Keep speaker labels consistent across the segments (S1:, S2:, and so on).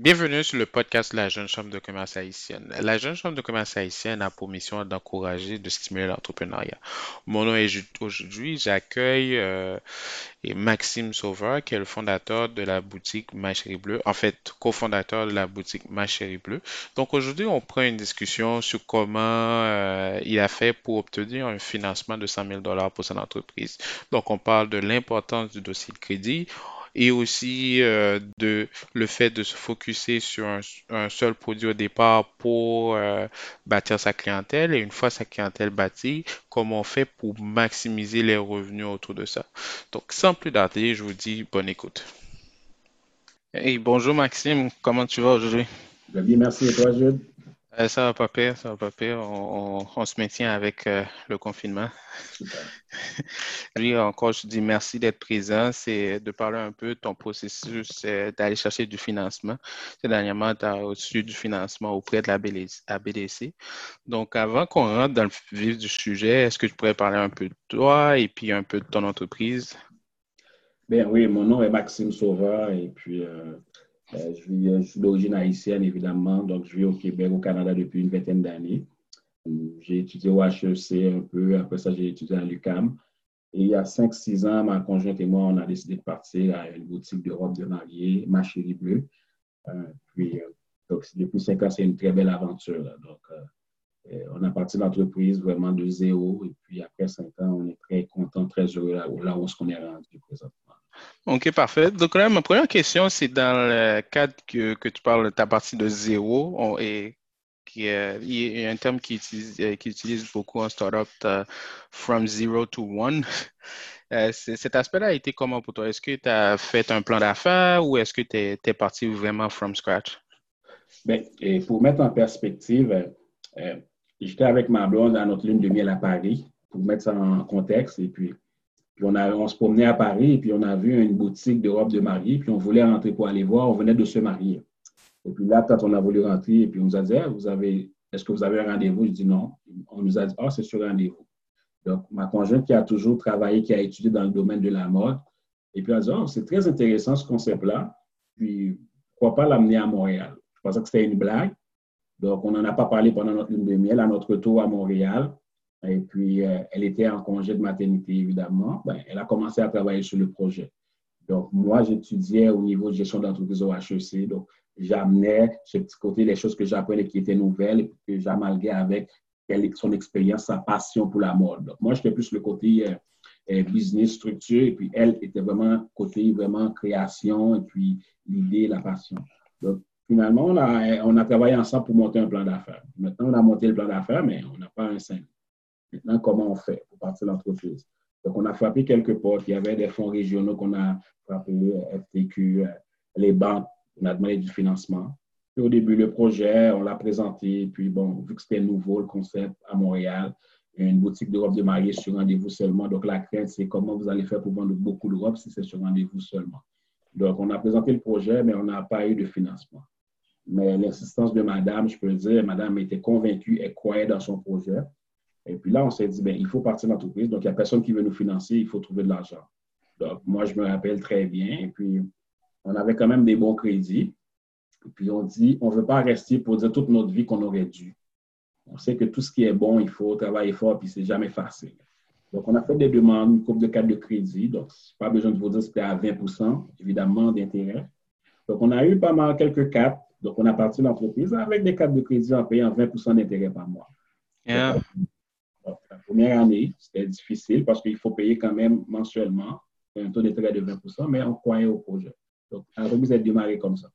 S1: Bienvenue sur le podcast de la Jeune Chambre de commerce haïtienne. La Jeune Chambre de commerce haïtienne a pour mission d'encourager, de stimuler l'entrepreneuriat. Mon nom est aujourd'hui, j'accueille euh, Maxime Sauveur, qui est le fondateur de la boutique Ma Chérie Bleue, en fait, cofondateur de la boutique Ma Chérie Bleue. Donc aujourd'hui, on prend une discussion sur comment euh, il a fait pour obtenir un financement de 100 000 dollars pour son entreprise. Donc on parle de l'importance du dossier de crédit et aussi euh, de le fait de se focuser sur un, un seul produit au départ pour euh, bâtir sa clientèle et une fois sa clientèle bâtie, comment on fait pour maximiser les revenus autour de ça. Donc, sans plus tarder, je vous dis bonne écoute. Hey, bonjour Maxime, comment tu vas aujourd'hui?
S2: Je bien, merci. Et toi, Jude?
S1: Euh, ça va pas pire, ça va pas pire. On, on- on se maintient avec euh, le confinement. Lui, encore, je te dis merci d'être présent. C'est de parler un peu de ton processus euh, d'aller chercher du financement. C'est dernièrement, tu as reçu du financement auprès de la BDC. Donc, avant qu'on rentre dans le vif du sujet, est-ce que tu pourrais parler un peu de toi et puis un peu de ton entreprise?
S2: Ben oui, mon nom est Maxime Sauveur et puis euh, je, vis- je suis d'origine haïtienne, évidemment. Donc, je vis au Québec, au Canada depuis une vingtaine d'années. Hum, J'ai étudié au HEC un peu. Après ça, j'ai étudié à l'UQAM. Et il y a cinq, six ans, ma conjointe et moi, on a décidé de partir à une boutique de robes de mariée, Ma Chérie Bleue. Euh, puis, euh, donc, depuis cinq ans, c'est une très belle aventure. Donc, euh, Euh, on a parti l'entreprise vraiment de zéro. Et puis après cinq ans, on est très content, très heureux là, où- là où qu'on est rendu présentement.
S1: OK, parfait. Donc là, ma première question, c'est dans le cadre que, que tu parles de ta partie de zéro, et euh, il y a un terme qui utilise, euh, beaucoup en startup, t'as from zero to one. Euh, cet aspect-là a été comment pour toi? Est-ce que tu as fait un plan d'affaires ou est-ce que tu es, parti vraiment from scratch?
S2: Et pour mettre en perspective, euh, euh, j'étais avec ma blonde à notre lune de miel à Paris, pour mettre ça en contexte. Et puis, puis on, a, on se promenait à Paris et puis on a vu une boutique de robes de mariée. Puis on voulait rentrer pour aller voir. On venait de se marier. Et puis là, quand on a voulu rentrer, et puis on nous a dit, avez, est-ce que vous avez un rendez-vous? Je dis non. On nous a dit, ah, c'est sur rendez-vous. Donc, ma conjointe qui a toujours travaillé, qui a étudié dans le domaine de la mode, et puis elle a dit, oh, c'est très intéressant ce concept-là. Puis, pourquoi pas l'amener à Montréal? Je pensais que c'était une blague. Donc, on n'en a pas parlé pendant notre lune de miel, à notre retour à Montréal. Et puis, euh, elle était en congé de maternité, évidemment. Ben, elle a commencé à travailler sur le projet. Donc, moi, j'étudiais au niveau de gestion d'entreprise au HEC. Donc, j'amenais ce petit côté, les choses que j'apprenais qui étaient nouvelles et que j'amalguais avec son expérience, sa passion pour la mode. Donc, moi, j'étais plus le côté euh, euh, business, structure, et puis elle était vraiment côté vraiment création, et puis l'idée, la passion. Donc, finalement, on a, on a travaillé ensemble pour monter un plan d'affaires. Maintenant, on a monté le plan d'affaires, mais on n'a pas un cinq. Maintenant, comment on fait pour partir l'entreprise? Donc, on a frappé quelques portes. Il y avait des fonds régionaux qu'on a frappés, FTQ, les banques, on a demandé du financement. Puis au début, le projet, on l'a présenté. Puis bon, vu que c'était nouveau, le concept à Montréal, une boutique de robes de mariée sur rendez-vous seulement. Donc, la crainte, c'est comment vous allez faire pour vendre beaucoup de robes si c'est sur rendez-vous seulement. Donc, on a présenté le projet, mais on n'a pas eu de financement. Mais l'insistance de madame, je peux le dire, madame était convaincue, elle croyait dans son projet. Et puis là, on s'est dit, ben, il faut partir de l'entreprise. Donc, il n'y a personne qui veut nous financer, il faut trouver de l'argent. Donc, moi, je me rappelle très bien. Et puis, on avait quand même des bons crédits. Et puis, on dit, on ne veut pas rester pour dire toute notre vie qu'on aurait dû. On sait que tout ce qui est bon, il faut travailler fort, puis c'est jamais facile. Donc, on a fait des demandes, une coupe de cartes de crédit. Donc, pas besoin de vous dire c'était à 20% évidemment, d'intérêt. Donc, on a eu pas mal quelques cartes. Donc, on a parti l'entreprise avec des cartes de crédit en payant 20% d'intérêt par mois.
S1: Yeah.
S2: Donc, la première année, c'était difficile parce qu'il faut payer quand même mensuellement un taux d'intérêt de 20% mais on croyait au projet. Donc, la remise est démarrée comme ça.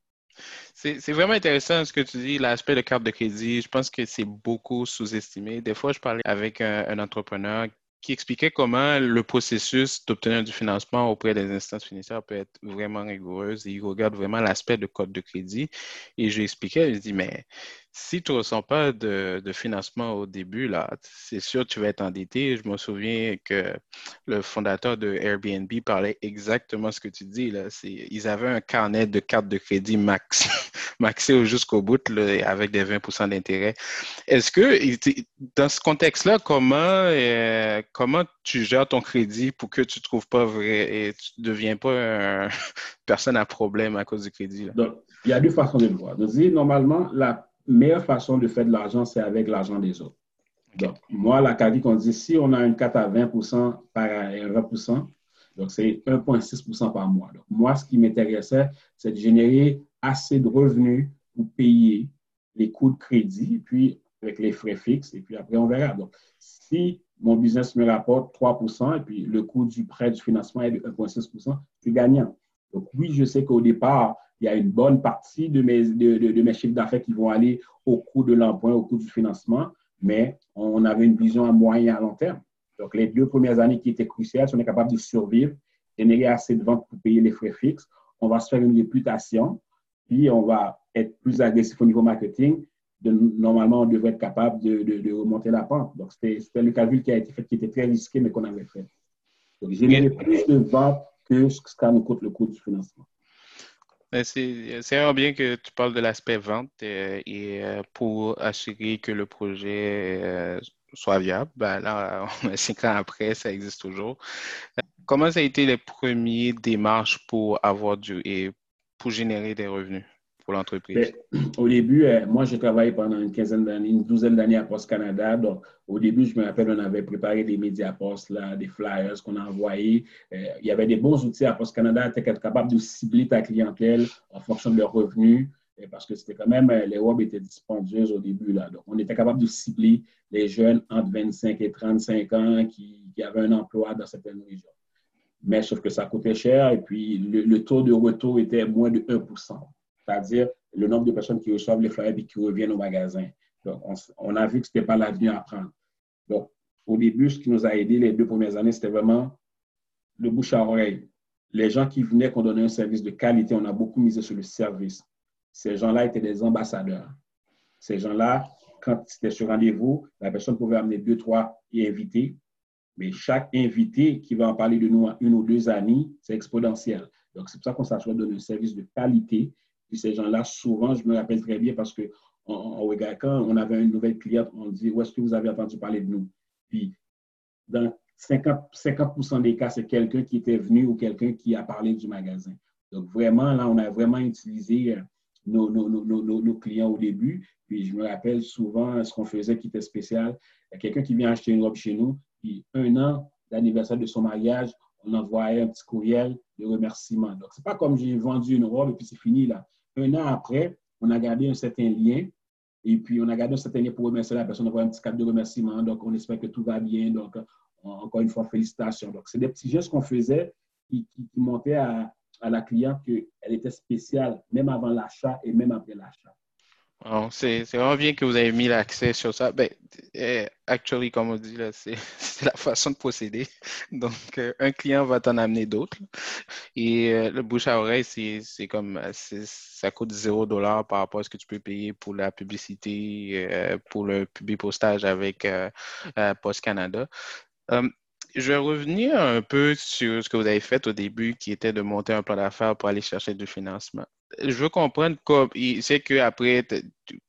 S1: C'est vraiment intéressant ce que tu dis, l'aspect de carte de crédit. Je pense que c'est beaucoup sous-estimé. Des fois, je parlais avec un, entrepreneur qui expliquait comment le processus d'obtenir du financement auprès des instances financières peut être vraiment rigoureuse. Et il regarde vraiment l'aspect de code de crédit. Et je lui expliquais, je dis, mais si tu ne ressens pas de, financement au début, là, c'est sûr que tu vas être endetté. Je me souviens que le fondateur de Airbnb parlait exactement ce que tu dis. Là. Ils avaient un carnet de cartes de crédit max, maxé jusqu'au bout avec des 20 d'intérêt. Est-ce que, dans ce contexte-là, comment, euh, comment tu gères ton crédit pour que tu ne trouves pas vrai et tu ne deviens pas une personne à problème à cause du crédit? Là?
S2: Il y a deux façons de le voir. Donc, normalement, la meilleure façon de faire de l'argent, c'est avec l'argent des autres. Donc, moi, la CADIC, on dit si on a une carte à 20 par 20 donc c'est 1,6 par mois. Donc, moi, ce qui m'intéressait, c'est de générer assez de revenus pour payer les coûts de crédit, puis avec les frais fixes, et puis après, on verra. Donc, si mon business me rapporte 3% et puis le coût du prêt du financement est de 1,6% je suis gagnant. Donc, oui, je sais qu'au départ, il y a une bonne partie de mes, de, mes chiffres d'affaires qui vont aller au coût de l'emprunt, au coût du financement, mais on avait une vision à moyen et à long terme. Donc, les deux premières années qui étaient cruciales, si on est capable de survivre, générer assez de ventes pour payer les frais fixes, on va se faire une réputation, puis on va être plus agressif au niveau marketing. De, normalement, on devrait être capable de, remonter la pente. Donc, c'était le calcul qui a été fait, qui était très risqué, mais qu'on avait fait. Donc, générer plus de ventes que ce que nous coûte le coût du financement.
S1: C'est vraiment bien que tu parles de l'aspect vente euh, et euh, pour assurer que le projet euh, soit viable, ben là, cinq ans après, ça existe toujours. Comment ça a été les premiers démarches pour avoir du et pour générer des revenus? L'entreprise?
S2: Ben, au début, euh, moi, j'ai travaillé pendant une quinzaine d'années, une douzaine d'années à Post Canada. Donc, au début, je me rappelle, on avait préparé des médias post, là, des flyers qu'on a envoyés. Euh, il y avait des bons outils à Post Canada. Tu être capable de cibler ta clientèle en fonction de leurs revenus euh, parce que c'était quand même, les web étaient dispendieuses au début. Là. Donc, on était capable de cibler les jeunes entre 25 et 35 ans qui, avaient un emploi dans certaines régions. Mais sauf que ça coûtait cher et puis le taux de retour était moins de 1 c'est-à-dire le nombre de personnes qui reçoivent les flyers et qui reviennent au magasin. Donc, on, a vu que ce n'était pas l'avenir à prendre. Donc, au début, ce qui nous a aidé les deux premières années, c'était vraiment le bouche à oreille. Les gens qui venaient qu'on donnait un service de qualité, on a beaucoup misé sur le service. Ces gens-là étaient des ambassadeurs. Ces gens-là, quand c'était sur rendez-vous, la personne pouvait amener deux, trois invités, mais chaque invité qui va en parler de nous en une ou deux années, c'est exponentiel. Donc, c'est pour ça qu'on s'assure de donner un service de qualité puis ces gens-là, souvent, je me rappelle très bien parce que en, on avait une nouvelle cliente, on dit Où est-ce que vous avez entendu parler de nous? Puis, dans 50, 50 des cas, c'est quelqu'un qui était venu ou quelqu'un qui a parlé du magasin. Donc, vraiment, là, on a vraiment utilisé euh, nos, nos, nos, nos clients au début. Puis, je me rappelle souvent ce qu'on faisait qui était spécial. Quelqu'un qui vient acheter une robe chez nous, puis un an d'anniversaire de son mariage, on envoyait un petit courriel de remerciement. Donc, ce n'est pas comme j'ai vendu une robe et puis c'est fini là. Un an après, on a gardé un certain lien. Et puis, on a gardé un certain lien pour remercier la personne, on a un petit cadre de remerciement. Donc, on espère que tout va bien. Donc, encore une fois, félicitations. Donc, c'est des petits gestes qu'on faisait qui, montaient à, à la cliente qu'elle était spéciale, même avant l'achat et même après l'achat
S1: c'est vraiment bien que vous avez mis l'accès sur ça. Ben, eh, actually, comme on dit, c'est la façon de procéder. Donc, euh, un client va t'en amener d'autres. Et euh, le bouche à oreille, c'est comme ça coûte zéro dollar par rapport à ce que tu peux payer pour la publicité, euh, pour le public postage avec Post Canada. Je vais revenir un peu sur ce que vous avez fait au début, qui était de monter un plan d'affaires pour aller chercher du financement. Je veux comprendre, c'est qu'après, tu,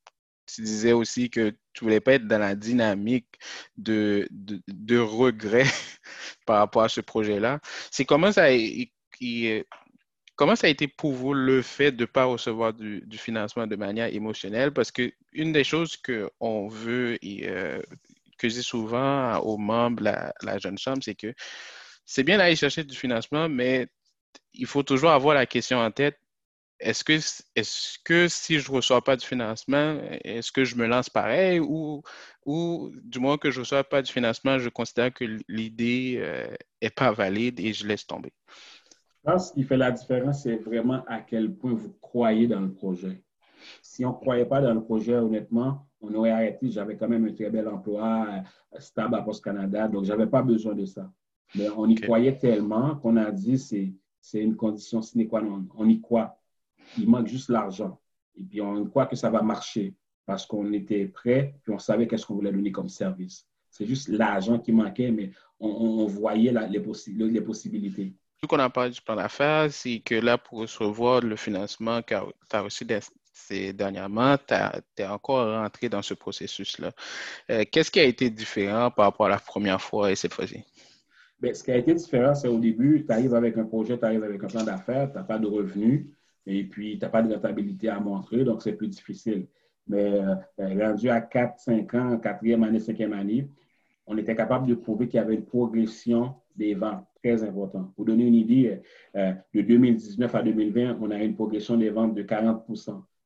S1: disais aussi que tu voulais pas être dans la dynamique de, de, regret par rapport à ce projet-là. C'est comment ça, a, été pour vous le fait de ne pas recevoir du, financement de manière émotionnelle? Parce que une des choses qu'on veut euh, que dis souvent aux membres la, jeune chambre, c'est que c'est bien d'aller chercher du financement, mais il faut toujours avoir la question en tête. Est-ce que, est que si je ne reçois pas du financement, est-ce que je me lance pareil ou, ou du moins que je ne reçois pas du financement, je considère que l'idée n'est euh, pas valide et je laisse tomber?
S2: Je pense ce qui fait la différence, c'est vraiment à quel point vous croyez dans le projet. Si on ne croyait pas dans le projet, honnêtement, on aurait arrêté. J'avais quand même un très bel emploi euh, stable à Post Canada, donc je n'avais pas besoin de ça. Mais on y croyait tellement qu'on a dit c'est c'est une condition sine qua non. On y croit. Il manque juste l'argent. Et puis on croit que ça va marcher. parce qu'on était prêt, puis on savait qu'est-ce qu'on voulait donner comme service. C'est juste l'argent qui manquait, mais on, voyait les, les possibilités.
S1: Ce qu'on a parlé du plan d'affaires, c'est que là, pour recevoir le financement que tu as reçu ces dernièrement, tu es encore rentré dans ce processus-là. Euh, qu'est-ce qui a été différent par rapport à la première fois et cette fois-ci?
S2: Bien, ce qui a été différent, c'est au début, tu arrives avec un projet, tu arrives avec un plan d'affaires, tu n'as pas de revenus et puis tu n'as pas de rentabilité à montrer, donc c'est plus difficile. Mais euh, rendu à 4, 5 ans, quatrième année, cinquième année, on était capable de prouver qu'il y avait une progression des ventes très importante. Pour donner une idée, euh, de 2019 à 2020, on a une progression des ventes de 40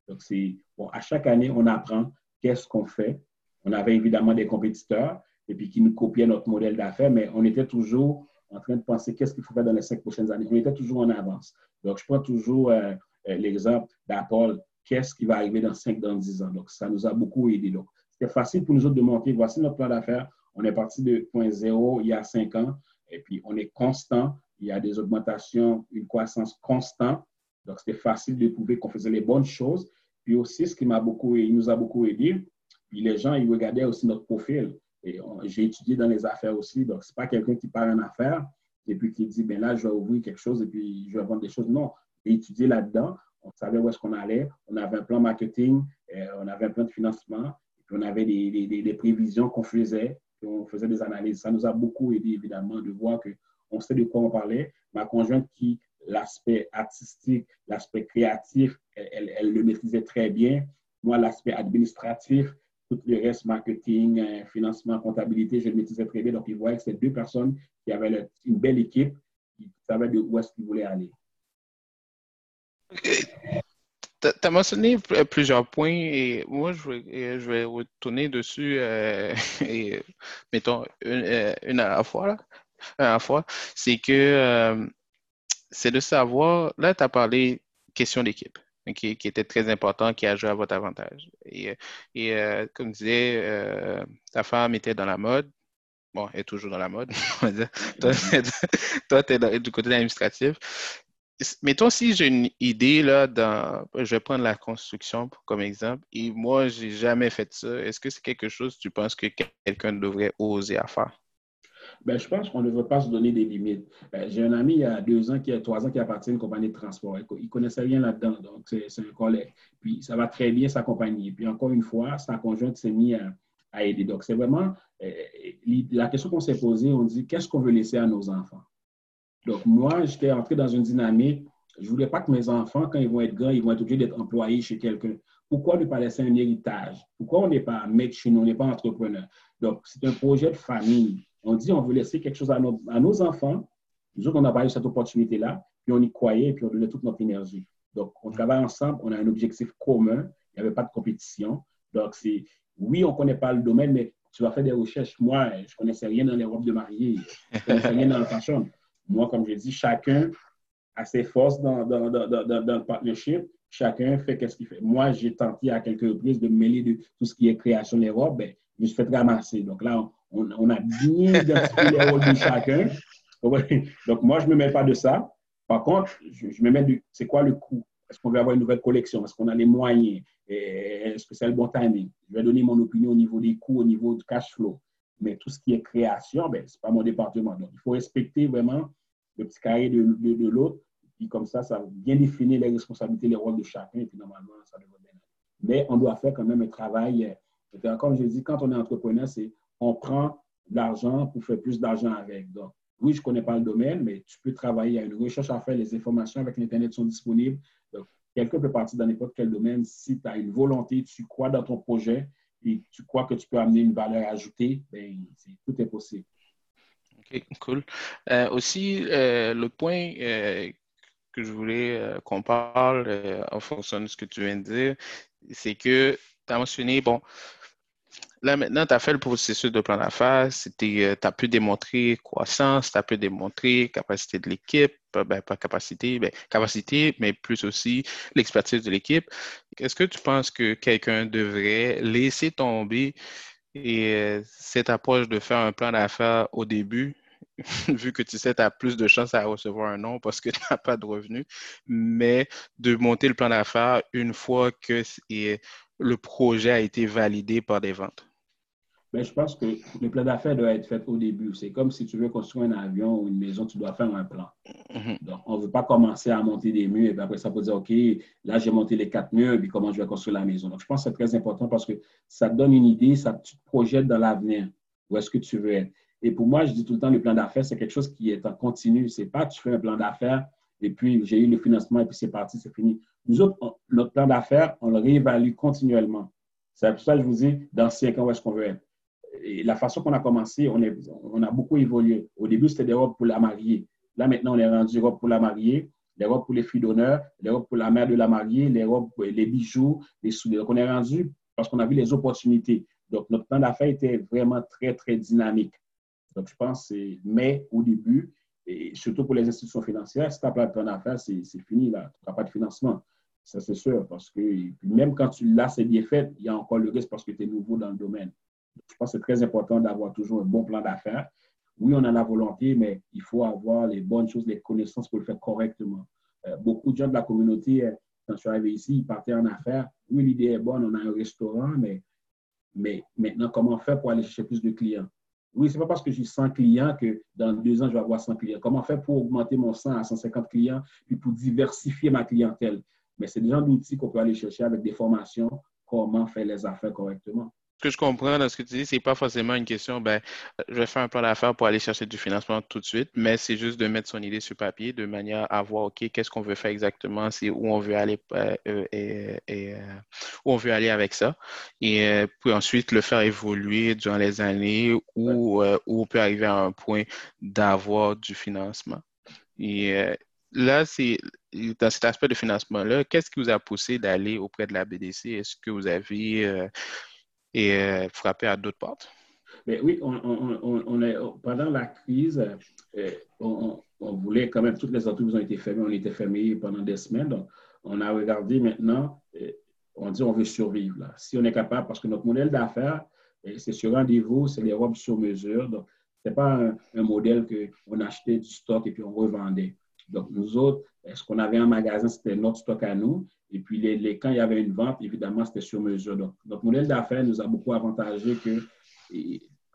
S2: Donc, c'est bon, à chaque année, on apprend qu'est-ce qu'on fait. On avait évidemment des compétiteurs et puis qui nous copiaient notre modèle d'affaires, mais on était toujours en train de penser qu'est-ce qu'il faut faire dans les cinq prochaines années. On était toujours en avance. Donc, je prends toujours euh, euh, l'exemple d'Apple. Qu'est-ce qui va arriver dans 5, dans 10 ans? Donc, ça nous a beaucoup aidé. Donc, c'était facile pour nous autres de monter. Voici notre plan d'affaires. On est parti de point zéro il y a 5 ans et puis on est constant. Il y a des augmentations, une croissance constante. Donc, c'était facile de prouver qu'on faisait les bonnes choses. Puis aussi, ce qui m'a beaucoup, nous a beaucoup aidé, puis les gens, ils regardaient aussi notre profil. Et j'ai étudié dans les affaires aussi. Donc, ce n'est pas quelqu'un qui part en affaires et puis qui dit, ben là, je vais ouvrir quelque chose et puis je vais vendre des choses. Non, étudié là-dedans. On savait où est-ce qu'on allait. On avait un plan marketing, euh, on avait un plan de financement, puis on avait des, des, prévisions qu'on faisait, on faisait des analyses. Ça nous a beaucoup aidé, évidemment, de voir qu'on sait de quoi on parlait. Ma conjointe qui, l'aspect artistique, l'aspect créatif, elle, le maîtrisait très bien. Moi, l'aspect administratif, tout le reste, marketing, euh, financement, comptabilité, je le maîtrisais très bien. Donc, ils voyaient que c'est deux personnes qui avaient une belle équipe, qui savaient de où est-ce qu'ils voulaient aller.
S1: Tu as mentionné plusieurs points et moi, je vais, retourner dessus, euh, et, mettons, une, à la fois. Là, à la fois. C'est que euh, c'est de savoir, là, tu as parlé question d'équipe qui, était très important, qui a joué à votre avantage. Et, euh, comme je disais, euh, ta femme était dans la mode. Bon, elle est toujours dans la mode, toi, tu es du côté administratif. Mettons si j'ai une idée, là, dans, je vais prendre la construction comme exemple, et moi, j'ai jamais fait ça. Est-ce que c'est quelque chose que tu penses que quelqu'un devrait oser à faire?
S2: Ben, je pense qu'on ne veut pas se donner des limites. Ben, j'ai un ami il y a deux ans, qui a trois ans, qui appartient à une compagnie de transport. Il ne connaissait rien là-dedans, donc c'est un collègue. Puis ça va très bien s'accompagner. Puis encore une fois, sa conjointe s'est mise à, aider. Donc c'est vraiment euh, la question qu'on s'est posée, on dit qu'est-ce qu'on veut laisser à nos enfants? Donc moi, j'étais entré dans une dynamique, je ne voulais pas que mes enfants, quand ils vont être grands, ils vont être obligés d'être employés chez quelqu'un. Pourquoi ne pas laisser un héritage? Pourquoi on n'est pas maître chez nous, on n'est pas entrepreneur? Donc, c'est un projet de famille. On dit on veut laisser quelque chose à nos, à nos enfants. Nous autres, on n'a pas eu cette opportunité-là, puis on y croyait, puis on donnait toute notre énergie. Donc, on travaille ensemble, on a un objectif commun, il n'y avait pas de compétition. Donc, c'est, oui, on ne connaît pas le domaine, mais tu vas faire des recherches. Moi, je ne connaissais rien dans les robes de mariée, je ne connaissais rien dans le fashion. Moi, comme je dis, chacun a ses forces dans, le partnership. Chacun fait ce qu'il fait. Moi, j'ai tenté à quelques reprises de mêler de tout ce qui est création des robes. Ben, je me suis fait ramasser. Donc là, on, a bien identifié les de chacun. Donc, moi, je ne me mets pas de ça. Par contre, je, me mets de c'est quoi le coût? Est-ce qu'on veut avoir une nouvelle collection? Est-ce qu'on a les moyens? Est-ce que c'est le bon timing? Je vais donner mon opinion au niveau des coûts, au niveau du cash flow. Mais tout ce qui est création, ben, ce n'est pas mon département. Donc, il faut respecter vraiment le petit carré de, de, l'autre. Puis comme ça, ça va bien définir les responsabilités, les rôles de chacun. Et puis normalement, ça devrait bien Mais on doit faire quand même un travail. Comme je dis, quand on est entrepreneur, c'est on prend l'argent pour faire plus d'argent avec. Donc, oui, je ne connais pas le domaine, mais tu peux travailler. A une recherche à faire, les informations avec l'Internet sont disponibles. Donc, quelqu'un peut partir dans n'importe quel domaine. Si tu as une volonté, tu crois dans ton projet et tu crois que tu peux amener une valeur ajoutée, ben, tout est possible.
S1: OK, cool. Euh, aussi, euh, le point euh, que je voulais qu'on parle en fonction de ce que tu viens de dire, c'est que tu as mentionné, bon, Là, maintenant, tu as fait le processus de plan d'affaires, tu as pu démontrer croissance, tu as pu démontrer capacité de l'équipe, ben, pas capacité, ben, capacité, mais plus aussi l'expertise de l'équipe. Est-ce que tu penses que quelqu'un devrait laisser tomber et, cette approche de faire un plan d'affaires au début vu que tu sais, tu as plus de chances à recevoir un nom parce que tu n'as pas de revenus, mais de monter le plan d'affaires une fois que le projet a été validé par des ventes?
S2: Ben, je pense que le plan d'affaires doit être fait au début. C'est comme si tu veux construire un avion ou une maison, tu dois faire un plan. Mm-hmm. Donc, on ne veut pas commencer à monter des murs et puis après ça, pour dire, OK, là, j'ai monté les quatre murs, et puis comment je vais construire la maison? Donc, je pense que c'est très important parce que ça te donne une idée, ça te projette dans l'avenir. Où est-ce que tu veux être? Et pour moi, je dis tout le temps, le plan d'affaires, c'est quelque chose qui est en continu. Ce n'est pas tu fais un plan d'affaires et puis j'ai eu le financement et puis c'est parti, c'est fini. Nous autres, notre plan d'affaires, on le réévalue continuellement. C'est pour ça que je vous dis, dans cinq ans, où est-ce qu'on veut être? La façon qu'on a commencé, on, a beaucoup évolué. Au début, c'était des robes pour la mariée. Là, maintenant, on est rendu robes pour la mariée, les robes pour les filles d'honneur, les robes pour la mère de la mariée, les robes, les bijoux, les souliers. Donc, on est rendu parce qu'on a vu les opportunités. Donc, notre plan d'affaires était vraiment très, très dynamique. Donc, je pense que mais au début, et surtout pour les institutions financières, si tu n'as pas de plan d'affaires, c'est fini, là. Tu n'auras pas de financement. Ça, c'est sûr, parce que même quand tu l'as, c'est bien fait, il y a encore le risque parce que tu es nouveau dans le domaine. Je pense que c'est très important d'avoir toujours un bon plan d'affaires. Oui, on a la volonté, mais il faut avoir les bonnes choses, les connaissances pour le faire correctement. Euh, beaucoup de gens de la communauté, euh, quand je suis arrivé ici, ils partaient en affaires. Oui, l'idée est bonne, on a un restaurant, mais, mais maintenant, comment faire pour aller chercher plus de clients? Oui, ce n'est pas parce que j'ai 100 clients que dans deux ans, je vais avoir 100 clients. Comment faire pour augmenter mon 100 à 150 clients, puis pour diversifier ma clientèle? Mais c'est des gens d'outils qu'on peut aller chercher avec des formations, comment faire les affaires correctement
S1: que je comprends dans ce que tu dis, c'est pas forcément une question, ben, je vais faire un plan d'affaires pour aller chercher du financement tout de suite, mais c'est juste de mettre son idée sur papier de manière à voir, OK, qu'est-ce qu'on veut faire exactement, c'est où on veut aller euh, euh, et, euh, où on veut aller avec ça. Et puis ensuite le faire évoluer durant les années où, où on peut arriver à un point d'avoir du financement. Et là, c'est dans cet aspect de financement-là, qu'est-ce qui vous a poussé d'aller auprès de la BDC? Est-ce que vous avez et euh, frapper à d'autres portes?
S2: Mais oui, on, est, pendant la crise, euh, on, voulait quand même, toutes les entreprises ont été fermées, on était fermés pendant des semaines. Donc, on a regardé maintenant, euh, on dit on veut survivre. Si on est capable, parce que notre modèle d'affaires, c'est sur rendez-vous, c'est les robes sur mesure. Donc, ce n'est pas un, un modèle qu'on achetait du stock et puis on revendait. Donc, nous autres, ce qu'on avait en magasin, c'était notre stock à nous. Et puis, les, quand il y avait une vente, évidemment, c'était sur mesure. Donc, notre modèle d'affaires nous a beaucoup avantagé que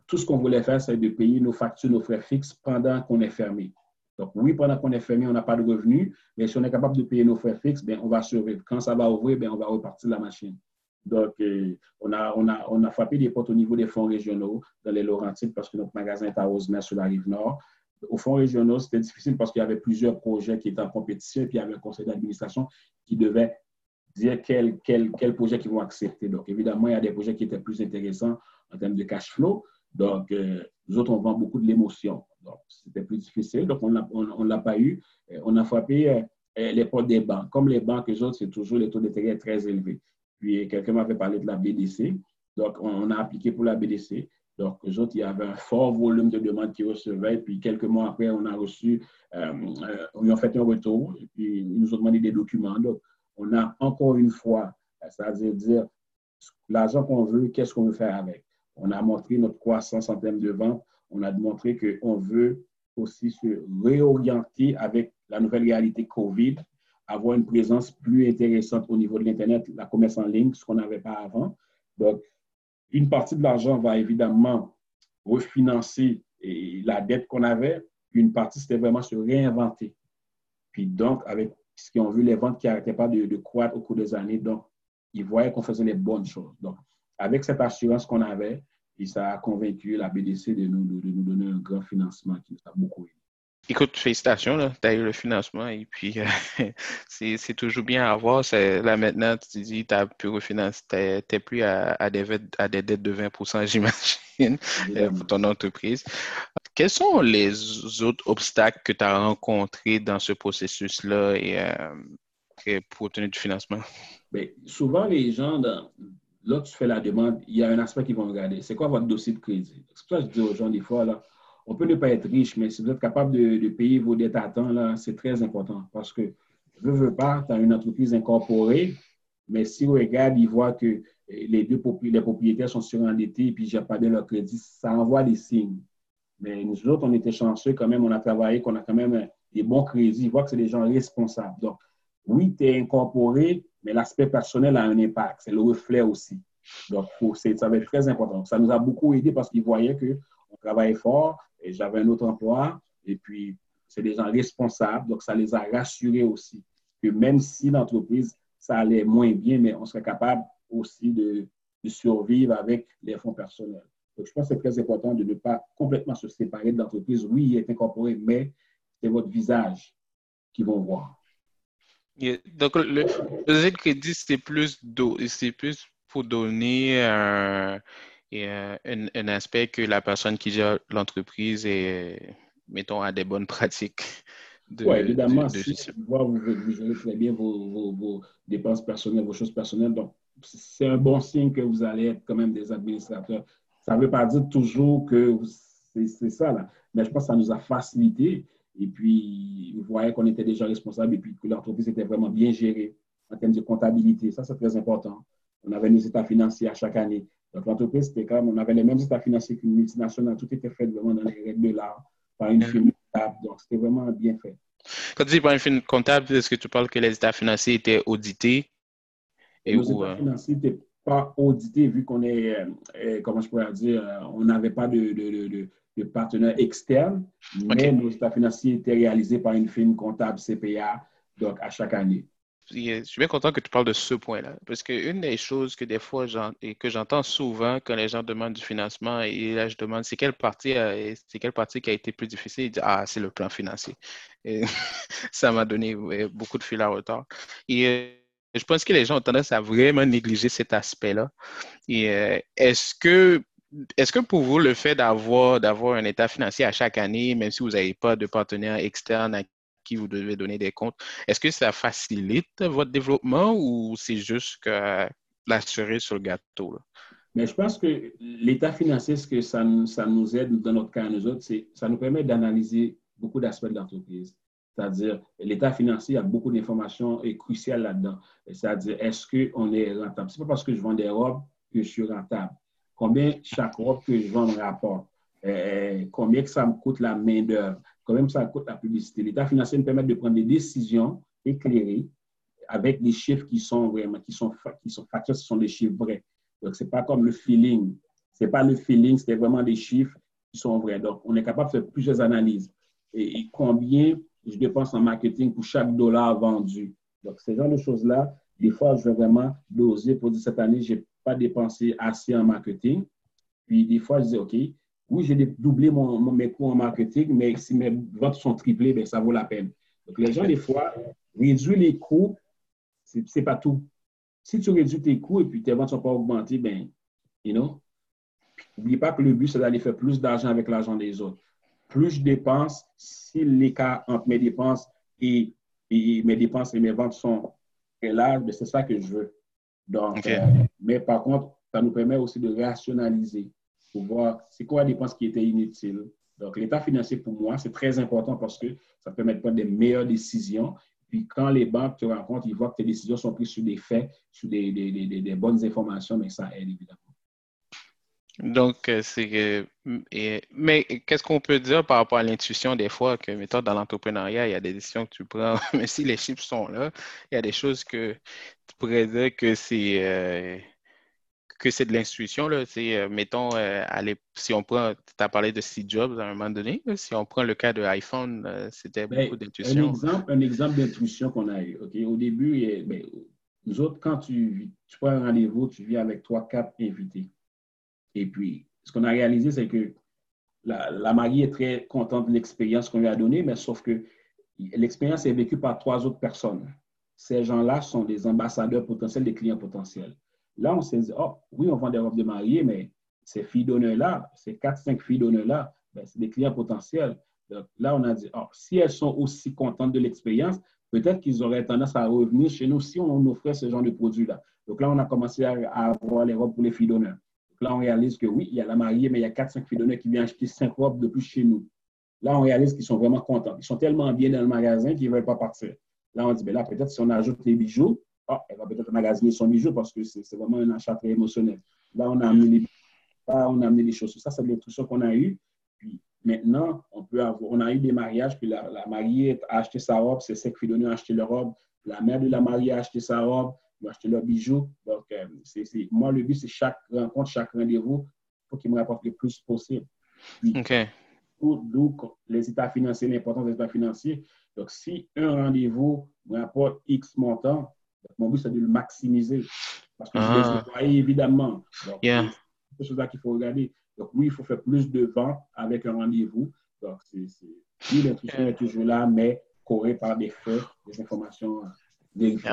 S2: tout ce qu'on voulait faire, c'est de payer nos factures, nos frais fixes pendant qu'on est fermé. Donc, oui, pendant qu'on est fermé, on n'a pas de revenus, mais si on est capable de payer nos frais fixes, bien, on va survivre. Quand ça va ouvrir, bien, on va repartir la machine. Donc, euh, on, a, on, a, on a frappé des portes au niveau des fonds régionaux dans les Laurentides parce que notre magasin est à Rosemère sur la rive nord. Au fonds régionaux, c'était difficile parce qu'il y avait plusieurs projets qui étaient en compétition et puis il y avait un conseil d'administration qui devait dire quels quel, quel projets ils vont accepter. Donc, évidemment, il y a des projets qui étaient plus intéressants en termes de cash flow. Donc, euh, nous autres, on vend beaucoup de l'émotion. Donc, c'était plus difficile. Donc, on ne l'a pas eu. Euh, on a frappé euh, les portes des banques. Comme les banques, les autres, c'est toujours les taux d'intérêt très élevés. Puis, quelqu'un m'avait parlé de la BDC. Donc, on, a appliqué pour la BDC. Donc, eux autres, il y avait un fort volume de demandes qu'ils recevaient. Puis, quelques mois après, on a reçu, euh, on a fait un retour. Et puis, ils nous ont demandé des documents. Donc, on a encore une fois, c'est-à-dire dire l'argent qu'on veut, qu'est-ce qu'on veut faire avec. On a montré notre croissance en termes de vente. On a montré qu'on veut aussi se réorienter avec la nouvelle réalité COVID, avoir une présence plus intéressante au niveau de l'Internet, la commerce en ligne, ce qu'on n'avait pas avant. Donc, une partie de l'argent va évidemment refinancer la dette qu'on avait, une partie, c'était vraiment se réinventer. Puis donc, avec qui ont vu les ventes qui n'arrêtaient pas de, croître au cours des années. Donc, ils voyaient qu'on faisait les bonnes choses. Donc, avec cette assurance qu'on avait, ça a convaincu la BDC de nous, de, nous donner un grand financement qui nous a beaucoup aidé.
S1: Écoute, félicitations, tu as eu le financement et puis euh, c'est toujours bien à voir. Là maintenant, tu dis tu as pu refinancer, tu n'es plus à, des, à des dettes de 20 j'imagine, euh, pour ton entreprise. Quels sont les autres obstacles que tu as rencontrés dans ce processus-là et, euh, pour obtenir du financement?
S2: Bien, souvent, les gens, là, tu fais la demande, il y a un aspect qu'ils vont regarder. C'est quoi votre dossier de crédit? C'est pour ça que je dis aux gens des fois, là, on peut ne pas être riche, mais si vous êtes capable de, payer vos dettes à temps, là, c'est très important parce que, veux, veux pas, tu as une entreprise incorporée, mais si on regarde, ils voient que les deux propriétaires sont surendettés et puis j'ai pas de leur crédit, ça envoie des signes. Mais nous autres, on était chanceux quand même, on a travaillé, qu'on a quand même des bons crédits, ils voient que c'est des gens responsables. Donc, oui, tu es incorporé, mais l'aspect personnel a un impact. C'est le reflet aussi. Donc, ça va être très important. Ça nous a beaucoup aidé parce qu'ils voyaient qu'on travaillait fort j'avais un autre emploi. Et puis, c'est des gens responsables. Donc, ça les a rassurés aussi que même si l'entreprise, ça allait moins bien, mais on serait capable aussi de, survivre avec les fonds personnels. Donc, je pense que c'est très important de ne pas complètement se séparer de l'entreprise. Oui, il est incorporé, mais c'est votre visage qu'ils vont voir.
S1: Donc, le, le crédit, c'est plus, pour donner un, un, aspect que la personne qui gère l'entreprise est, mettons, a des bonnes pratiques.
S2: Oui, évidemment, si vous, vous, gérez très bien vos, vos, dépenses personnelles, vos choses personnelles, donc c'est un bon signe que vous allez être quand même des administrateurs. Ça ne veut pas dire toujours que c'est ça, là. mais je pense que ça nous a facilité. Et puis, vous voyez qu'on était déjà responsable et puis que l'entreprise était vraiment bien gérée en termes de comptabilité. Ça, c'est très important. On avait nos états financiers à chaque année. Donc, l'entreprise, c'était comme, on avait les mêmes états financiers qu'une multinationale. Tout était fait vraiment dans les règles de l'art, par une firme comptable. Donc, c'était vraiment bien fait.
S1: Quand tu dis par une firme comptable, est-ce que tu parles que les états financiers étaient audités?
S2: Et les états euh, financiers n'étaient pas audités vu qu'on est, euh, euh, comment je pourrais dire, on n'avait pas de, de, de, de, partenaires externes, mais nos états financiers étaient réalisés par une firme comptable CPA, donc à chaque année
S1: je suis bien content que tu parles de ce point-là, parce qu'une des choses que des fois que j'entends souvent quand les gens demandent du financement, et là je demande c'est quelle partie, c'est quelle partie qui a été plus difficile, ils disent ah c'est le plan financier. Ça m'a donné beaucoup de fil à retard. Et euh, je pense que les gens ont tendance à vraiment négliger cet aspect-là. Et euh, est-ce que est-ce que pour vous, le fait d'avoir, d'avoir un état financier à chaque année, même si vous n'avez pas de partenaire externe à qui vous devez donner des comptes. Est-ce que ça facilite votre développement ou c'est juste que la sur le gâteau?
S2: Mais je pense que l'état financier, ce que ça, nous aide dans notre cas, nous autres, c'est ça nous permet d'analyser beaucoup d'aspects de l'entreprise. C'est-à-dire, l'état financier, a beaucoup d'informations cruciales là-dedans. C'est-à-dire, est-ce qu'on est rentable? Ce n'est pas parce que je vends des robes que je suis rentable. Combien chaque robe que je vends me rapporte? Euh, combien que ça me coûte la main-d'œuvre? Quand même, ça coûte la publicité. L'état financier nous permet de prendre des décisions éclairées avec des chiffres qui sont vraiment, qui sont, qui sont factuels, ce sont des chiffres vrais. Donc, ce n'est pas comme le feeling. Ce n'est pas le feeling, c'est vraiment des chiffres qui sont vrais. Donc, on est capable de faire plusieurs analyses. Et, combien je dépense en marketing pour chaque dollar vendu. Donc, ce genre de choses-là, des fois, je vais vraiment doser pour dire cette année, je n'ai pas dépensé assez en marketing. Puis, des fois, je dis, OK, oui, j'ai doublé mon, mes coûts en marketing, mais si mes ventes sont triplées, ben, ça vaut la peine. Donc, les gens, des fois, réduire les coûts, ce n'est pas tout. Si tu réduis tes coûts et puis tes ventes ne sont pas augmentées, ben, you know, n'oublie pas que le but, c'est d'aller faire plus d'argent avec l'argent des autres. Plus je dépense, si l'écart entre mes dépenses et, mes dépenses et mes ventes sont très larges, ben, c'est ça que je veux. Donc, euh, mais par contre, ça nous permet aussi de rationaliser pour voir c'est quoi les dépenses qui étaient inutiles. Donc, l'état financier, pour moi, c'est très important parce que ça permet de prendre des meilleures décisions. Puis, quand les banques te rencontrent, ils voient que tes décisions sont prises sur des faits, sur des, des, des, des bonnes informations, mais ça aide évidemment.
S1: Donc, euh, c'est. mais qu'est-ce qu'on peut dire par rapport à l'intuition des fois que, mettons, dans l'entrepreneuriat, il y a des décisions que tu prends, mais si les chiffres sont là, il y a des choses que tu pourrais dire que c'est. Euh, que c'est de l'intuition. Là. Euh, mettons, euh, si on prend, tu as parlé de Steve Jobs à un moment donné, si on prend le cas de iPhone, euh, c'était ben, beaucoup d'intuition.
S2: Un exemple, un exemple d'intuition qu'on a eu. Au début, ben, nous autres, quand tu, tu prends un rendez-vous, tu viens avec trois, quatre invités. Et puis, ce qu'on a réalisé, c'est que la, la, mariée est très contente de l'expérience qu'on lui a donnée, mais sauf que l'expérience est vécue par trois autres personnes. Ces gens-là sont des ambassadeurs potentiels, des clients potentiels. Là, on s'est dit, oh, oui, on vend des robes de mariée, mais ces filles d'honneur-là, ces 4-5 filles d'honneur-là, ben, c'est des clients potentiels. Donc là, on a dit, oh, si elles sont aussi contentes de l'expérience, peut-être qu'ils auraient tendance à revenir chez nous si on offrait ce genre de produit-là. Donc là, on a commencé à, avoir les robes pour les filles d'honneur. Donc là, on réalise que oui, il y a la mariée, mais il y a 4-5 filles d'honneur qui viennent acheter 5 robes de plus chez nous. Là, on réalise qu'ils sont vraiment contents. Ils sont tellement bien dans le magasin qu'ils ne veulent pas partir. Là, on dit, ben là, peut-être si on ajoute les bijoux, ah, elle va peut-être magasiner son bijou parce que c'est vraiment un achat très émotionnel. Là, on a amené les, on a amené les choses. Ça, c'est l'instruction qu'on a eue. Puis maintenant, on, peut avoir, on a eu des mariages, puis la, mariée a acheté sa robe, ses cinq filles ont acheté leur robe, la mère de la mariée a acheté sa robe, ils acheter leurs bijoux. Donc, euh, moi, le but, c'est chaque rencontre, chaque rendez-vous, faut qu'ils me rapportent le plus possible.
S1: OK.
S2: D'où les états financiers, l'importance des états financiers. Donc, si un rendez-vous me rapporte X montant, mon but, c'est de le maximiser. Parce que ah. je évidemment. Donc,
S1: yeah.
S2: c'est chose là qu'il faut regarder. Donc, oui, il faut faire plus de ventes avec un rendez-vous. Donc, c'est, oui, l'intuition est toujours là, mais corrigée par des faits, des informations vérifiées.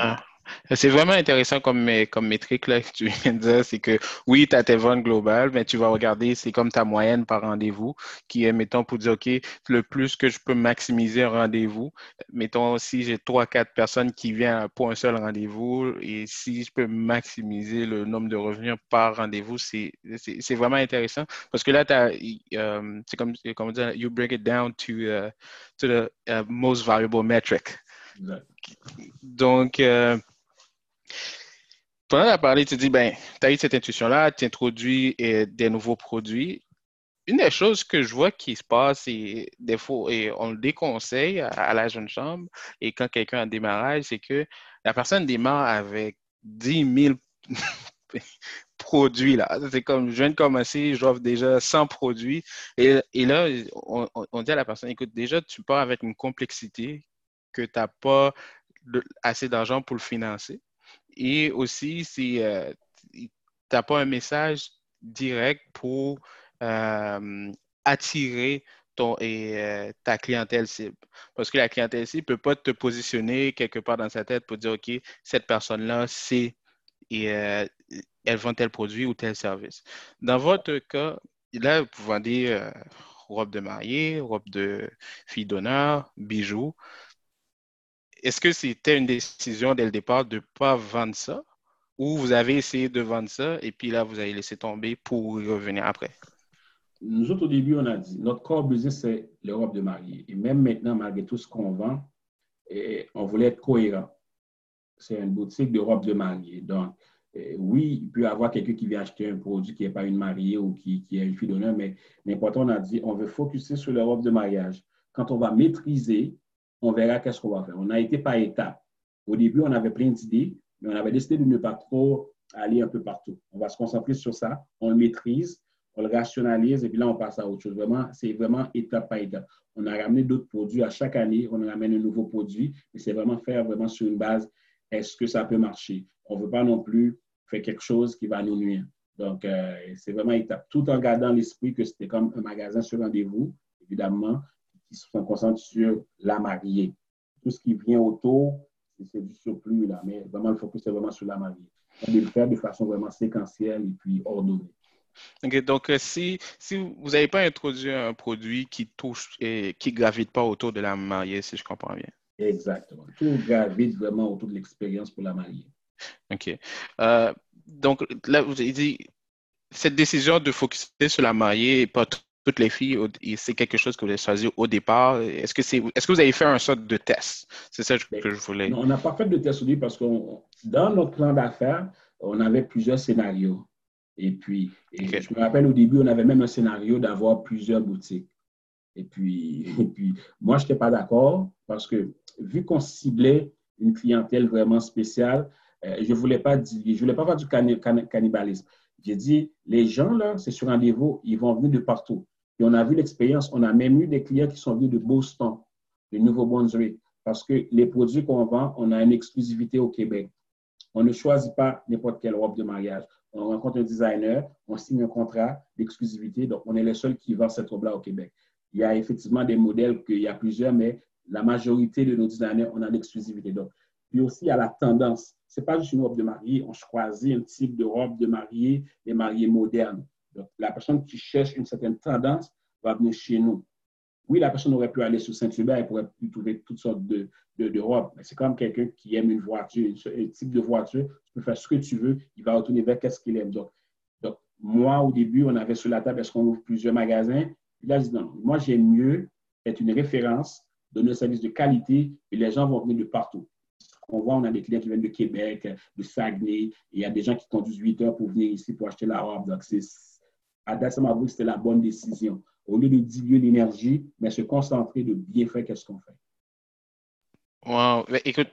S1: C'est vraiment intéressant comme, comme métrique là, que tu viens de dire. C'est que oui, tu as tes ventes globales, mais tu vas regarder, c'est comme ta moyenne par rendez-vous qui est, mettons, pour dire, OK, le plus que je peux maximiser un rendez-vous. Mettons, si j'ai trois, quatre personnes qui viennent pour un seul rendez-vous et si je peux maximiser le nombre de revenus par rendez-vous, c'est vraiment intéressant parce que là, euh, c'est comme, comme dire, you break it down to, uh, to the uh, most valuable metric. Donc, euh, pendant la parler, tu dis, ben, tu as eu cette intuition-là, tu introduis euh, des nouveaux produits. Une des choses que je vois qui se passe, et des fois, et on le déconseille à, la jeune chambre, et quand quelqu'un un démarrage, c'est que la personne démarre avec 10 000 produits. là. C'est comme, je viens de commencer, j'offre déjà 100 produits. Et, là, on, on, dit à la personne, écoute, déjà, tu pars avec une complexité que tu n'as pas assez d'argent pour le financer. Et aussi, si euh, tu n'as pas un message direct pour euh, attirer ton, et, euh, ta clientèle cible. Parce que la clientèle cible ne peut pas te positionner quelque part dans sa tête pour dire, OK, cette personne-là, c'est et elle vend tel produit ou tel service. Dans votre cas, là, vous vendez robe de mariée, robe de fille d'honneur, bijoux est-ce que c'était une décision dès le départ de ne pas vendre ça? Ou vous avez essayé de vendre ça et puis là, vous avez laissé tomber pour revenir après?
S2: Nous autres, au début, on a dit, notre core business, c'est l'Europe de mariée. Et même maintenant, malgré tout ce qu'on vend, et on voulait être cohérent. C'est une boutique d'Europe de mariée. Donc, oui, il peut y avoir quelqu'un qui vient acheter un produit qui n'est pas une mariée ou qui, qui est une fille d'honneur, mais l'important, on a dit, on veut focuser sur l'Europe de mariage. Quand on va maîtriser on verra qu'est-ce qu'on va faire. On a été par étapes. Au début, on avait plein d'idées, mais on avait décidé de ne pas trop aller un peu partout. On va se concentrer sur ça, on le maîtrise, on le rationalise et puis là, on passe à autre chose. Vraiment, c'est vraiment étape par étape. On a ramené d'autres produits à chaque année, on ramène un nouveau produit, mais c'est vraiment faire vraiment sur une base, est-ce que ça peut marcher? On ne veut pas non plus faire quelque chose qui va nous nuire. Donc, euh, c'est vraiment étape, tout en gardant l'esprit que c'était comme un magasin sur rendez-vous, évidemment, qui se concentrent sur la mariée. Tout ce qui vient autour, c'est du surplus, là, mais vraiment, le focus, c'est vraiment sur la mariée. On de le faire de façon vraiment séquentielle et puis ordonnée.
S1: OK, donc, euh, si, si vous n'avez pas introduit un produit qui touche et qui gravite pas autour de la mariée, si je comprends bien.
S2: Exactement. Tout gravite vraiment autour de l'expérience pour la mariée.
S1: OK. Euh, donc, là, vous avez dit, cette décision de focuser sur la mariée et pas toutes les filles, c'est quelque chose que vous avez choisi au départ. Est-ce que, c'est, est-ce que vous avez fait un sorte de test? C'est ça que je voulais.
S2: Non, on n'a pas fait de test au début parce que dans notre plan d'affaires, on avait plusieurs scénarios. Et puis, je me rappelle au début, on avait même un scénario d'avoir plusieurs boutiques. Et puis, et puis moi, je n'étais pas d'accord parce que vu qu'on ciblait une clientèle vraiment spéciale, euh, je ne voulais, pas je voulais pas faire du cannibalisme. J'ai dit, les gens, là, c'est sur rendez-vous, ils vont venir de partout. Et on a vu l'expérience, on a même eu des clients qui sont venus de Boston, de Nouveau-Brunswick, parce que les produits qu'on vend, on a une exclusivité au Québec. On ne choisit pas n'importe quelle robe de mariage. On rencontre un designer, on signe un contrat d'exclusivité, donc on est les seuls qui vendent cette robe-là au Québec. Il y a effectivement des modèles, qu'il y a plusieurs, mais la majorité de nos designers, on a l'exclusivité. Donc, puis aussi, il y a la tendance. Ce n'est pas juste une robe de mariée, on choisit un type de robe de mariée, les mariés modernes. Donc, la personne qui cherche une certaine tendance va venir chez nous. Oui, la personne aurait pu aller sur Saint-Hubert, elle pourrait trouver toutes sortes de, de, robes, mais c'est comme quelqu'un qui aime une voiture, un type de voiture, tu peux faire ce que tu veux, il va retourner vers qu'est-ce qu'il aime. Donc, donc, moi, au début, on avait sur la table, est-ce qu'on ouvre plusieurs magasins? là, je dis non, moi, j'aime mieux être une référence, donner un service de qualité, et les gens vont venir de partout. On voit, on a des clients qui viennent de Québec, de Saguenay, et il y a des gens qui conduisent 8 heures pour venir ici pour acheter la robe. Donc, c'est à date, ça que c'était la bonne décision. Au lieu de diluer l'énergie, mais se concentrer de bien faire qu'est-ce qu'on fait.
S1: Wow. écoute,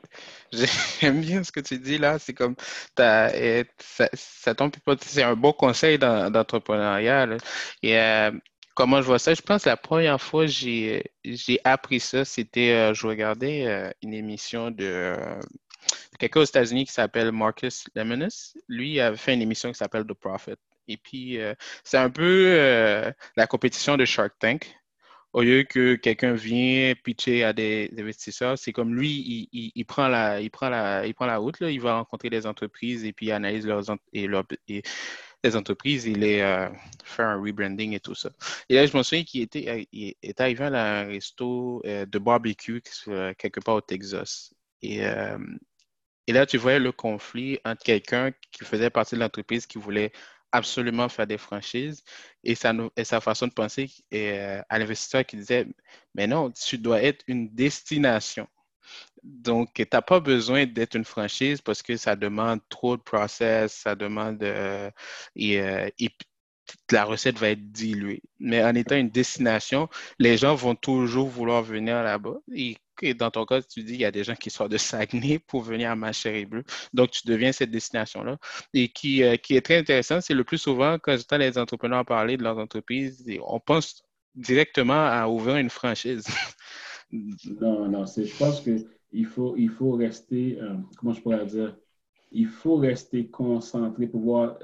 S1: j'aime bien ce que tu dis là. C'est comme, eh, ça, ça tombe pas. C'est un bon conseil d'entrepreneuriat. Et euh, comment je vois ça? Je pense que la première fois que j'ai appris ça, c'était, euh, je regardais euh, une émission de quelqu'un aux États-Unis qui s'appelle Marcus Lemonis. Lui, il avait fait une émission qui s'appelle The Profit. Et puis, c'est un peu la compétition de Shark Tank au lieu que quelqu'un vienne pitcher à des investisseurs, c'est comme lui, il, prend la, il prend la, il prend la route, là, il va rencontrer les entreprises et puis il analyse leurs et, les entreprises, il les euh, fait un rebranding et tout ça. Et là, je me souviens qu'il était, il est arrivé à un resto euh, de barbecue quelque part au Texas. Et, euh, et là, tu voyais le conflit entre quelqu'un qui faisait partie de l'entreprise qui voulait absolument faire des franchises et, ça et sa façon de penser euh, à l'investisseur qui disait, mais non, tu dois être une destination. Donc, tu n'as pas besoin d'être une franchise parce que ça demande trop de process, ça demande euh, et, euh, la recette va être diluée. Mais en étant une destination, les gens vont toujours vouloir venir là-bas. Dans ton cas, tu dis qu'il y a des gens qui sortent de Saguenay pour venir à Machéry Bleu. Donc, tu deviens cette destination-là. Et qui, euh, qui est très intéressant, c'est le plus souvent, quand j'entends les entrepreneurs parler de leur entreprise, on pense directement à ouvrir une franchise.
S2: non, non, je pense qu'il faut, il faut rester, euh, comment je pourrais dire, il faut rester concentré pour voir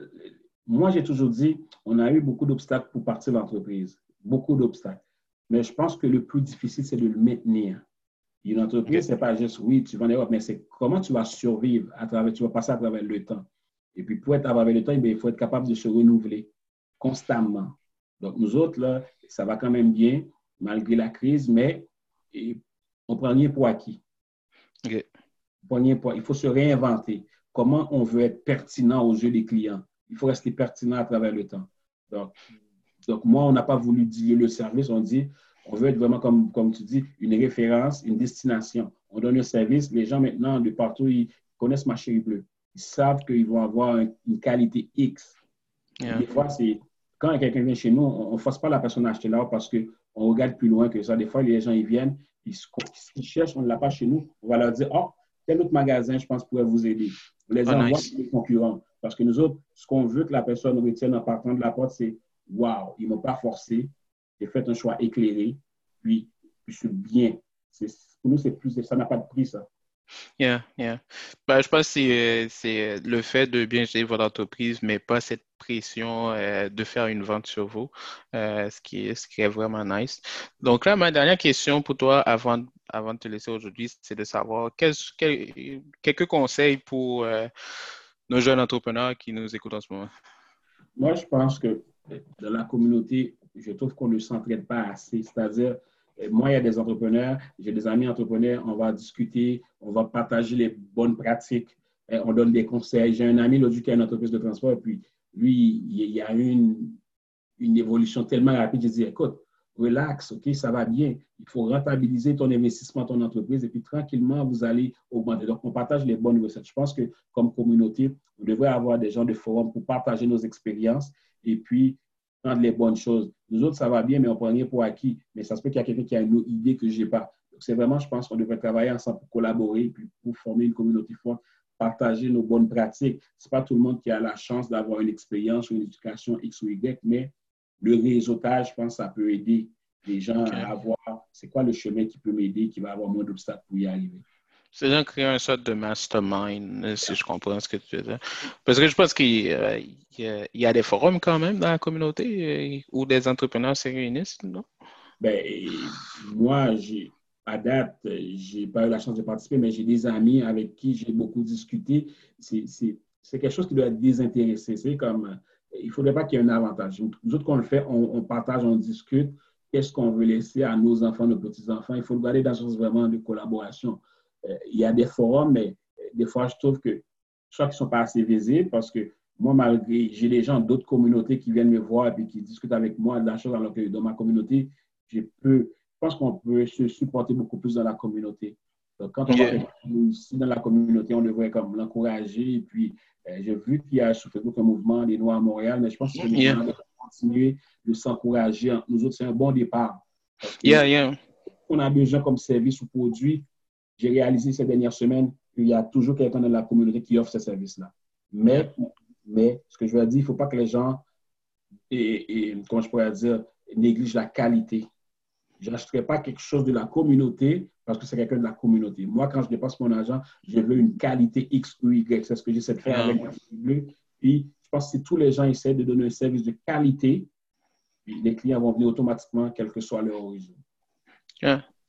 S2: moi, j'ai toujours dit, on a eu beaucoup d'obstacles pour partir l'entreprise, beaucoup d'obstacles. Mais je pense que le plus difficile, c'est de le maintenir. Une entreprise, ce n'est pas juste, oui, tu vas en Europe, mais c'est comment tu vas survivre à travers, tu vas passer à travers le temps. Et puis, pour être à travers le temps, eh il faut être capable de se renouveler constamment. Donc, nous autres, là, ça va quand même bien, malgré la crise, mais on prend rien pour acquis. il faut se réinventer. Comment on veut être pertinent aux yeux des clients? il faut rester pertinent à travers le temps. Donc, donc moi, on n'a pas voulu dire le service, on dit, on veut être vraiment, comme, comme tu dis, une référence, une destination. On donne un service, les gens maintenant, de partout, ils connaissent ma chérie bleue. Ils savent qu'ils vont avoir une qualité X. Des fois, c'est quand quelqu'un vient chez nous, on ne force pas la personne à acheter là parce qu'on regarde plus loin que ça. Des fois, les gens, ils viennent, ils, ils cherchent, on ne l'a pas chez nous. On va leur dire, oh, tel autre magasin, je pense, pourrait vous aider. On les oh, envoie les concurrents. Parce que nous autres, ce qu'on veut que la personne retienne en partant de la porte, c'est Waouh, ils ne m'ont pas forcé, j'ai fait un choix éclairé, puis je suis bien. Pour nous, c'est plus, ça n'a pas de prix, ça.
S1: Yeah, yeah. Ben, je pense que c'est le fait de bien gérer votre entreprise, mais pas cette pression euh, de faire une vente sur vous, euh, ce, qui est, ce qui est vraiment nice. Donc là, ma dernière question pour toi avant, avant de te laisser aujourd'hui, c'est de savoir quelques conseils pour euh, nos jeunes entrepreneurs qui nous écoutent en ce moment?
S2: Moi, je pense que dans la communauté, je trouve qu'on ne s'entraide pas assez. C'est-à-dire, moi, il y a des entrepreneurs, j'ai des amis entrepreneurs, on va discuter, on va partager les bonnes pratiques, on donne des conseils. J'ai un ami l'autre qui a une entreprise de transport, et puis lui, il y a une, une évolution tellement rapide. Je dis, écoute, relax, OK, ça va bien. Il faut rentabiliser ton investissement, ton entreprise, et puis tranquillement, vous allez augmenter. Donc, on partage les bonnes recettes. Je pense que comme communauté, on devrait avoir des gens de forum pour partager nos expériences et puis prendre les bonnes choses. Nous autres, ça va bien, mais on prend rien pour acquis. Mais ça se peut qu'il y a quelqu'un qui a une idée que je n'ai pas. Donc, c'est vraiment, je pense qu'on devrait travailler ensemble pour collaborer, puis pour former une communauté forte, partager nos bonnes pratiques. Ce n'est pas tout le monde qui a la chance d'avoir une expérience ou une éducation X ou Y, mais le réseautage, je pense, ça peut aider les gens à voir c'est quoi le chemin qui peut m'aider, qui va avoir moins d'obstacles pour y arriver.
S1: C'est donc créer un sorte de mastermind, si je comprends ce que tu veux dire. Parce que je pense qu'il y, a des forums quand même dans la communauté euh, où des entrepreneurs se réunissent, non?
S2: Ben, moi, à date, je n'ai pas eu la chance de participer, mais j'ai des amis avec qui j'ai beaucoup discuté. C'est quelque chose qui doit être désintéressé. C'est comme il ne faudrait pas qu'il y ait un avantage. Nous autres, qu'on le fait, on, partage, on discute. Qu'est-ce qu'on veut laisser à nos enfants, nos petits-enfants? Il faut le garder dans un sens vraiment de collaboration. Euh, il y a des forums, mais euh, des fois, je trouve que soit qu'ils ne sont pas assez visibles parce que moi, malgré, j'ai des gens d'autres communautés qui viennent me voir et qui discutent avec moi de la chose alors que dans ma communauté, je peux, je pense qu'on peut se supporter beaucoup plus dans la communauté. Donc, quand on va ici dans la communauté, on devrait comme l'encourager et puis euh, j'ai vu qu'il y a sur Facebook un mouvement des Noirs à Montréal, mais je pense que nous devons continuer de s'encourager. Nous autres, c'est un bon départ.
S1: Yeah, yeah.
S2: On a besoin comme service ou produit, j'ai réalisé ces dernières semaines qu'il y a toujours quelqu'un dans la communauté qui offre ce service-là. Mais, mais ce que je veux dire, il ne faut pas que les gens, et, et, comment je pourrais dire, négligent la qualité. Je n'achèterai pas quelque chose de la communauté parce que c'est quelqu'un de la communauté. Moi, quand je dépasse mon argent, je veux une qualité X ou Y. C'est ce que j'essaie de faire avec ma bleu. Puis, je pense que si tous les gens essaient de donner un service de qualité, les clients vont venir automatiquement, quel que soit leur origine.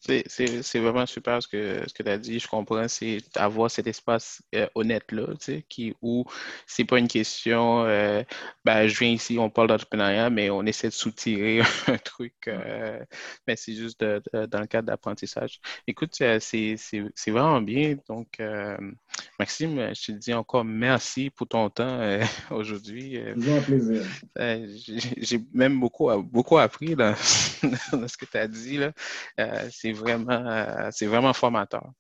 S1: C'est vraiment super ce que, ce que tu as dit. Je comprends, c'est avoir cet espace euh, honnête-là, qui, où c'est pas une question, euh, ben, je viens ici, on parle d'entrepreneuriat, mais on essaie de soutirer un truc, euh, mais c'est juste dans le cadre d'apprentissage. Écoute, c'est vraiment bien. Donc, Maxime, je te dis encore merci pour ton temps aujourd'hui.
S2: Un plaisir.
S1: J'ai même beaucoup, beaucoup appris dans, dans ce que tu as dit. là. c'est c'est vraiment, euh, c'est vraiment formateur.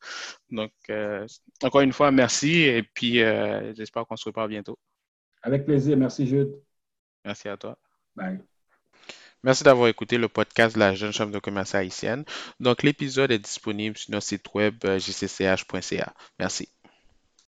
S1: Donc, euh, encore une fois, merci et puis euh, j'espère qu'on se reparle bientôt.
S2: Avec plaisir. Merci, Jude.
S1: Merci à toi.
S2: Bye.
S1: Merci d'avoir écouté le podcast de la Jeune Chambre de commerce haïtienne. Donc, l'épisode est disponible sur notre site web jcch.ca. Merci.